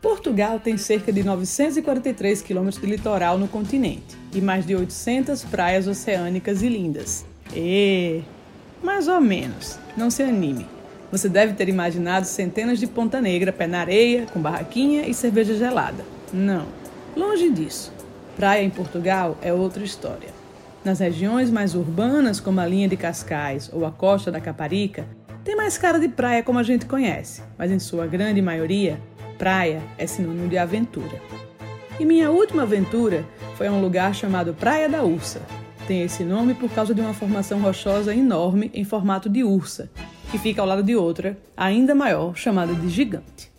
Portugal tem cerca de 943 quilômetros de litoral no continente e mais de 800 praias oceânicas e lindas. E mais ou menos, não se anime. Você deve ter imaginado centenas de ponta negra, pé na areia, com barraquinha e cerveja gelada. Não, longe disso. Praia em Portugal é outra história. Nas regiões mais urbanas, como a linha de Cascais ou a costa da Caparica, tem mais cara de praia como a gente conhece, mas em sua grande maioria, praia é sinônimo de aventura. E minha última aventura foi a um lugar chamado Praia da Ursa. Tem esse nome por causa de uma formação rochosa enorme em formato de ursa, que fica ao lado de outra, ainda maior, chamada de Gigante.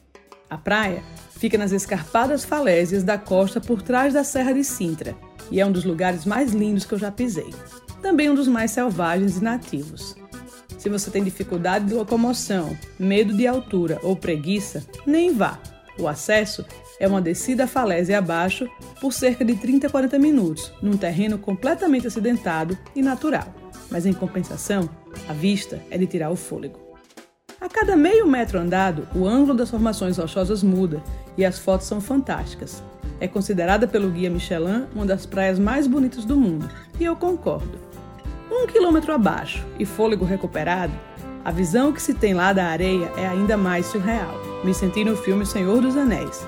A praia fica nas escarpadas falésias da costa por trás da Serra de Sintra e é um dos lugares mais lindos que eu já pisei. Também um dos mais selvagens e nativos. Se você tem dificuldade de locomoção, medo de altura ou preguiça, nem vá. O acesso é uma descida falésia abaixo por cerca de 30 a 40 minutos, num terreno completamente acidentado e natural. Mas em compensação, a vista é de tirar o fôlego. A cada meio metro andado, o ângulo das formações rochosas muda e as fotos são fantásticas. É considerada pelo guia Michelin uma das praias mais bonitas do mundo, e eu concordo. Um quilômetro abaixo e fôlego recuperado, a visão que se tem lá da areia é ainda mais surreal. Me senti no filme Senhor dos Anéis.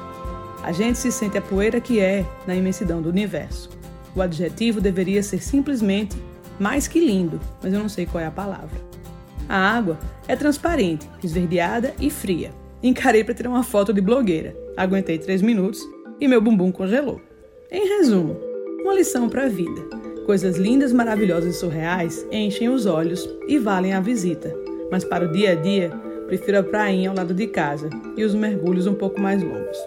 A gente se sente a poeira que é na imensidão do universo. O adjetivo deveria ser simplesmente mais que lindo, mas eu não sei qual é a palavra. A água é transparente, esverdeada e fria. Encarei para tirar uma foto de blogueira. Aguentei três minutos e meu bumbum congelou. Em resumo, uma lição para a vida. Coisas lindas, maravilhosas e surreais enchem os olhos e valem a visita. Mas para o dia a dia, prefiro a prainha ao lado de casa e os mergulhos um pouco mais longos.